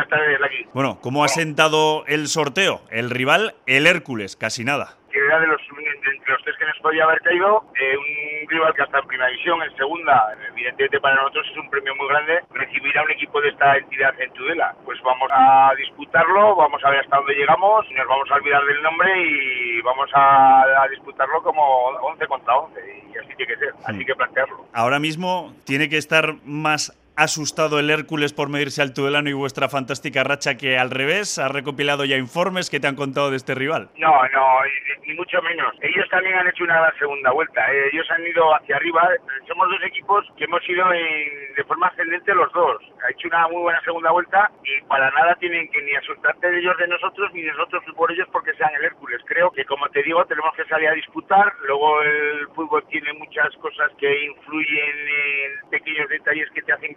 Buenas tardes, aquí. Bueno, ¿cómo ha sentado el sorteo? El rival, el Hércules, casi nada. Que era de los, entre los tres que nos podía haber caído, eh, un rival que hasta en primera división, en segunda, evidentemente para nosotros es un premio muy grande recibir a un equipo de esta entidad en Tudela. Pues vamos a disputarlo, vamos a ver hasta dónde llegamos, nos vamos a olvidar del nombre y vamos a, a disputarlo como 11 contra 11 y así tiene que ser, así que plantearlo. Ahora mismo tiene que estar más asustado el Hércules por medirse al Tudelano y vuestra fantástica racha que al revés ha recopilado ya informes que te han contado de este rival? No, no, ni mucho menos. Ellos también han hecho una segunda vuelta. Eh, ellos han ido hacia arriba. Somos dos equipos que hemos ido en, de forma ascendente los dos. Ha hecho una muy buena segunda vuelta y para nada tienen que ni asustarte de ellos de nosotros ni nosotros por ellos porque sean el Hércules. Creo que como te digo tenemos que salir a disputar. Luego el fútbol tiene muchas cosas que influyen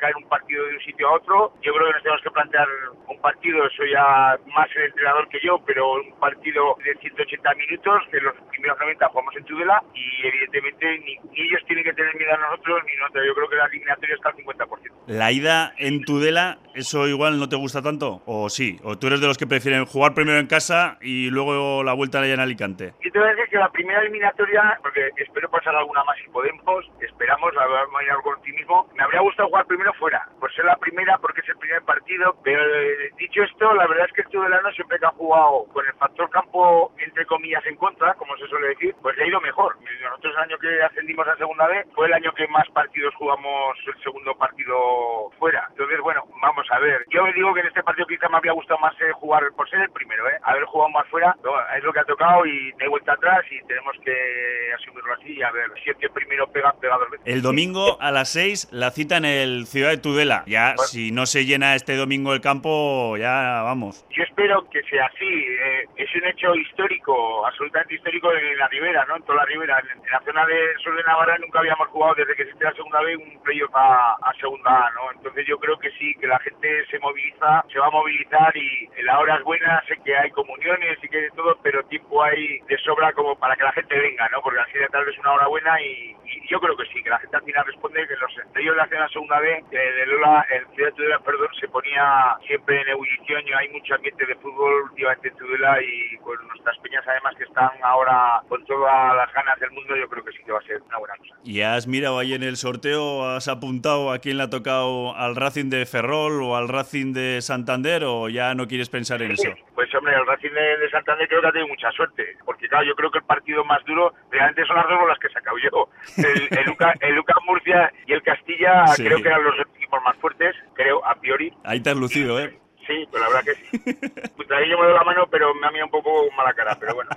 caer un partido de un sitio a otro. Yo creo que nos tenemos que plantear un partido, eso ya más el entrenador que yo, pero un partido de 180 minutos, de los primeros 90 jugamos en Tudela y evidentemente ni, ellos tienen que tener miedo a nosotros ni nosotros. Yo creo que la eliminatoria está al 50%. La ida en Tudela, ¿eso igual no te gusta tanto? ¿O sí? ¿O tú eres de los que prefieren jugar primero en casa y luego la vuelta allá en Alicante? Yo te voy a decir que la primera eliminatoria, porque espero pasar alguna más si podemos, esperamos, a ver, algo optimismo, me habría gustado jugar primero fuera, por ser la primera, porque es el primer partido. Pero eh, dicho esto, la verdad es que el Tudelano siempre que ha jugado con el factor campo, entre comillas, en contra, como se suele decir, pues le ha ido mejor. Nosotros el año que ascendimos a segunda vez fue el año que más partidos jugamos el segundo partido fuera. Entonces, bueno, vamos a ver. Yo me digo que en este partido quizá me habría gustado más eh, jugar por ser el primero, ¿eh? Haber jugado más fuera, es lo que ha tocado y de vuelta atrás y tenemos que asumirlo así y a ver si el que primero pega, pega dos veces. El domingo a las 6 la cita en el Ciudad de Tudela. Ya, si no se llena este domingo el campo, ya vamos. Yo espero que sea así. Eh, es un hecho histórico, absolutamente histórico en la Ribera, ¿no? En toda la Ribera. En, la zona de Sur de Navarra nunca habíamos jugado desde que existe la segunda vez un playoff a, a segunda ¿no? Entonces yo creo que sí, que la gente se moviliza, se va a movilizar y en las horas buenas sé que hay comuniones y que de todo, pero tiempo hay de sobra como para que la gente venga, ¿no? Porque así de tal vez una hora buena y, yo creo que sí, que la gente al final responde que los ellos de la segunda eh, de Lola, el Ciudad de Tudela, perdón, se ponía siempre en ebullición y hay mucho ambiente de fútbol últimamente en Tudela y con nuestras peñas además que están ahora con todas las ganas del mundo, yo creo que sí que va a ser una buena cosa. ¿Y has mirado ahí en el sorteo, has apuntado a quién le ha tocado al Racing de Ferrol o al Racing de Santander o ya no quieres pensar en eso? Pues hombre, el Racing de, Santander creo que ha tenido mucha suerte, porque claro, yo creo que el partido más duro realmente son las dos bolas que he sacado yo. El, el, Luca, el Lucas Murcia y el Castilla creo que eran los equipos más fuertes, creo, a priori. Ahí te has lucido, ¿eh? Sí, pues la verdad que sí. Pues ahí yo me doy la mano, pero me ha mirado un poco mala cara, pero bueno.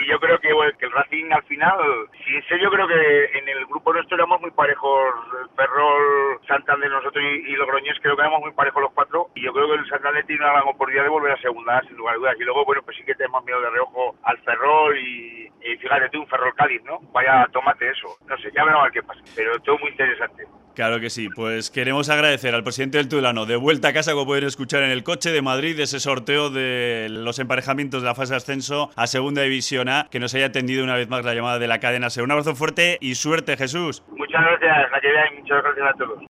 Y yo creo que, que el Racing al final, sí, sé, yo creo que en el grupo nuestro éramos muy parejos, Ferrol, Santander, nosotros y, y Logroñés, creo que éramos muy parejos los cuatro. Y yo creo que el Santander tiene una gran oportunidad de volver a segunda, sin lugar a dudas. Y luego, bueno, pues sí que tenemos miedo de reojo al Ferrol y, y fíjate tú, un Ferrol Cádiz, ¿no? Vaya tomate eso. No sé, ya veremos a ver qué pasa. Pero todo muy interesante. Claro que sí, pues queremos agradecer al presidente del Tulano de vuelta a casa, como pueden escuchar en el coche de Madrid, ese sorteo de los emparejamientos de la fase de ascenso a Segunda División A, que nos haya atendido una vez más la llamada de la cadena. Un abrazo fuerte y suerte, Jesús. Muchas gracias, y muchas gracias a todos.